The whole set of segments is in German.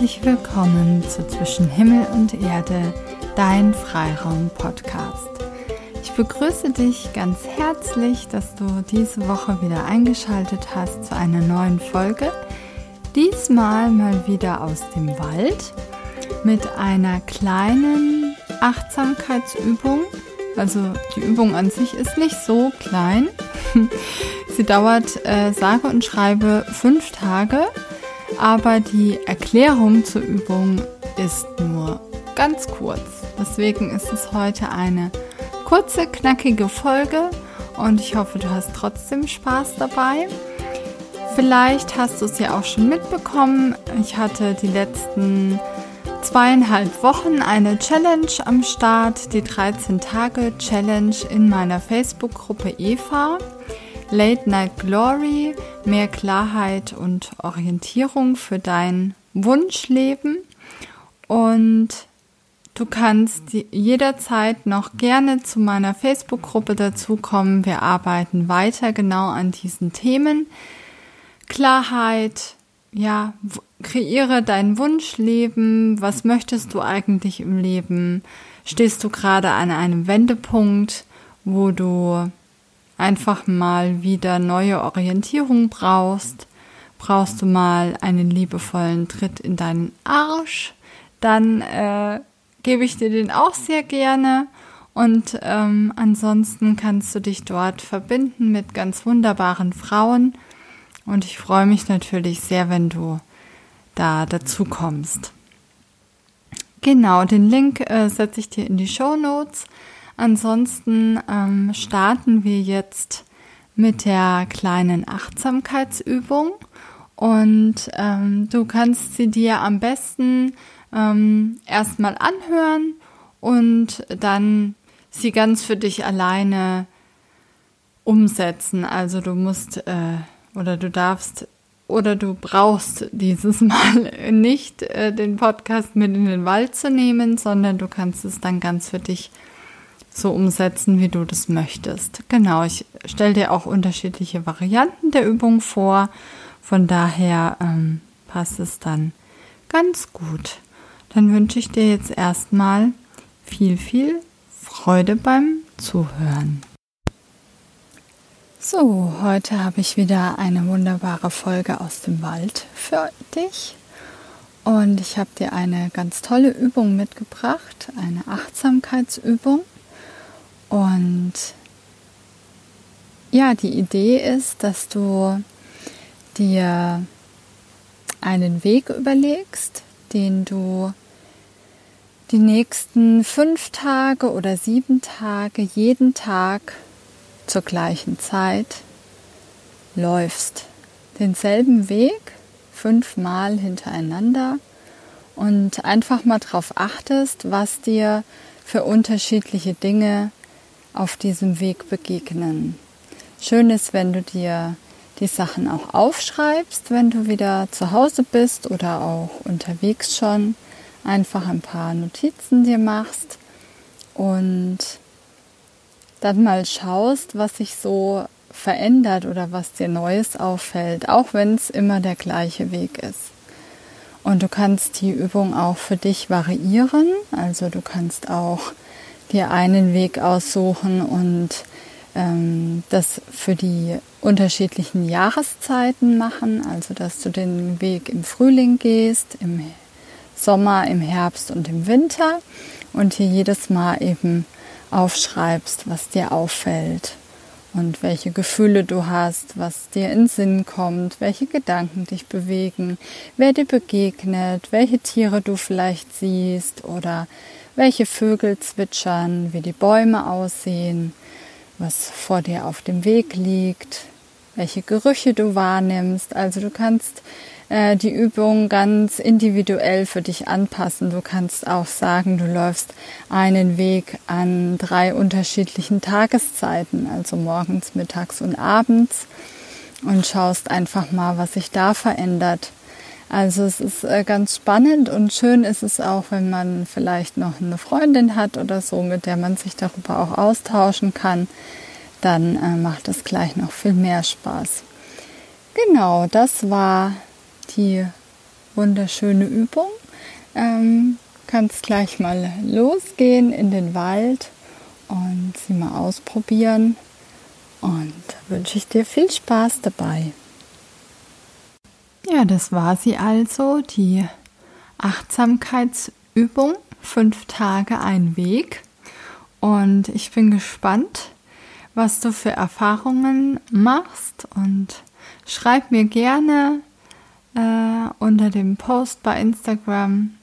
herzlich willkommen zu Zwischen Himmel und Erde, dein Freiraum-Podcast. Ich begrüße dich ganz herzlich, dass du diese Woche wieder eingeschaltet hast zu einer neuen Folge. Diesmal mal wieder aus dem Wald mit einer kleinen Achtsamkeitsübung. Also die Übung an sich ist nicht so klein. Sie dauert äh, sage und schreibe fünf Tage aber die Erklärung zur Übung ist nur ganz kurz. Deswegen ist es heute eine kurze, knackige Folge und ich hoffe, du hast trotzdem Spaß dabei. Vielleicht hast du es ja auch schon mitbekommen. Ich hatte die letzten zweieinhalb Wochen eine Challenge am Start, die 13 Tage Challenge in meiner Facebook-Gruppe Eva. Late Night Glory, mehr Klarheit und Orientierung für dein Wunschleben. Und du kannst jederzeit noch gerne zu meiner Facebook-Gruppe dazukommen. Wir arbeiten weiter genau an diesen Themen. Klarheit, ja, kreiere dein Wunschleben. Was möchtest du eigentlich im Leben? Stehst du gerade an einem Wendepunkt, wo du einfach mal wieder neue Orientierung brauchst, brauchst du mal einen liebevollen Tritt in deinen Arsch, dann äh, gebe ich dir den auch sehr gerne. Und ähm, ansonsten kannst du dich dort verbinden mit ganz wunderbaren Frauen. Und ich freue mich natürlich sehr, wenn du da dazu kommst. Genau, den Link äh, setze ich dir in die Show Notes. Ansonsten ähm, starten wir jetzt mit der kleinen Achtsamkeitsübung und ähm, du kannst sie dir am besten ähm, erstmal anhören und dann sie ganz für dich alleine umsetzen. Also du musst äh, oder du darfst oder du brauchst dieses Mal nicht äh, den Podcast mit in den Wald zu nehmen, sondern du kannst es dann ganz für dich so umsetzen, wie du das möchtest. Genau, ich stelle dir auch unterschiedliche Varianten der Übung vor. Von daher ähm, passt es dann ganz gut. Dann wünsche ich dir jetzt erstmal viel, viel Freude beim Zuhören. So, heute habe ich wieder eine wunderbare Folge aus dem Wald für dich. Und ich habe dir eine ganz tolle Übung mitgebracht, eine Achtsamkeitsübung. Und ja, die Idee ist, dass du dir einen Weg überlegst, den du die nächsten fünf Tage oder sieben Tage jeden Tag zur gleichen Zeit läufst. Denselben Weg fünfmal hintereinander und einfach mal darauf achtest, was dir für unterschiedliche Dinge auf diesem Weg begegnen. Schön ist, wenn du dir die Sachen auch aufschreibst, wenn du wieder zu Hause bist oder auch unterwegs schon. Einfach ein paar Notizen dir machst und dann mal schaust, was sich so verändert oder was dir Neues auffällt, auch wenn es immer der gleiche Weg ist. Und du kannst die Übung auch für dich variieren, also du kannst auch dir einen Weg aussuchen und ähm, das für die unterschiedlichen Jahreszeiten machen, also dass du den Weg im Frühling gehst, im Sommer, im Herbst und im Winter und hier jedes Mal eben aufschreibst, was dir auffällt und welche Gefühle du hast, was dir in Sinn kommt, welche Gedanken dich bewegen, wer dir begegnet, welche Tiere du vielleicht siehst oder welche Vögel zwitschern, wie die Bäume aussehen, was vor dir auf dem Weg liegt, welche Gerüche du wahrnimmst. Also du kannst äh, die Übung ganz individuell für dich anpassen. Du kannst auch sagen, du läufst einen Weg an drei unterschiedlichen Tageszeiten, also morgens, mittags und abends und schaust einfach mal, was sich da verändert. Also es ist äh, ganz spannend und schön ist es auch, wenn man vielleicht noch eine Freundin hat oder so, mit der man sich darüber auch austauschen kann. Dann äh, macht es gleich noch viel mehr Spaß. Genau, das war die wunderschöne Übung. Ähm, kannst gleich mal losgehen in den Wald und sie mal ausprobieren. Und wünsche ich dir viel Spaß dabei. Ja, das war sie also, die Achtsamkeitsübung. Fünf Tage ein Weg. Und ich bin gespannt, was du für Erfahrungen machst. Und schreib mir gerne äh, unter dem Post bei Instagram,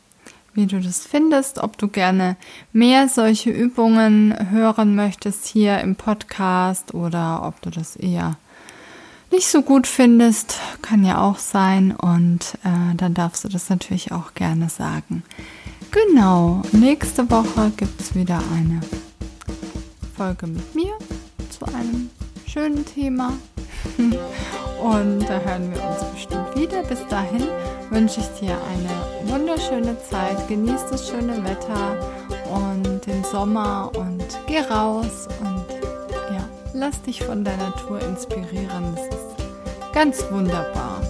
wie du das findest, ob du gerne mehr solche Übungen hören möchtest hier im Podcast oder ob du das eher nicht so gut findest, kann ja auch sein und äh, dann darfst du das natürlich auch gerne sagen. Genau, nächste Woche gibt es wieder eine Folge mit mir zu einem schönen Thema. Und da hören wir uns bestimmt wieder. Bis dahin wünsche ich dir eine wunderschöne Zeit. Genieß das schöne Wetter und den Sommer und geh raus und lass dich von der Natur inspirieren. Das ist ganz wunderbar.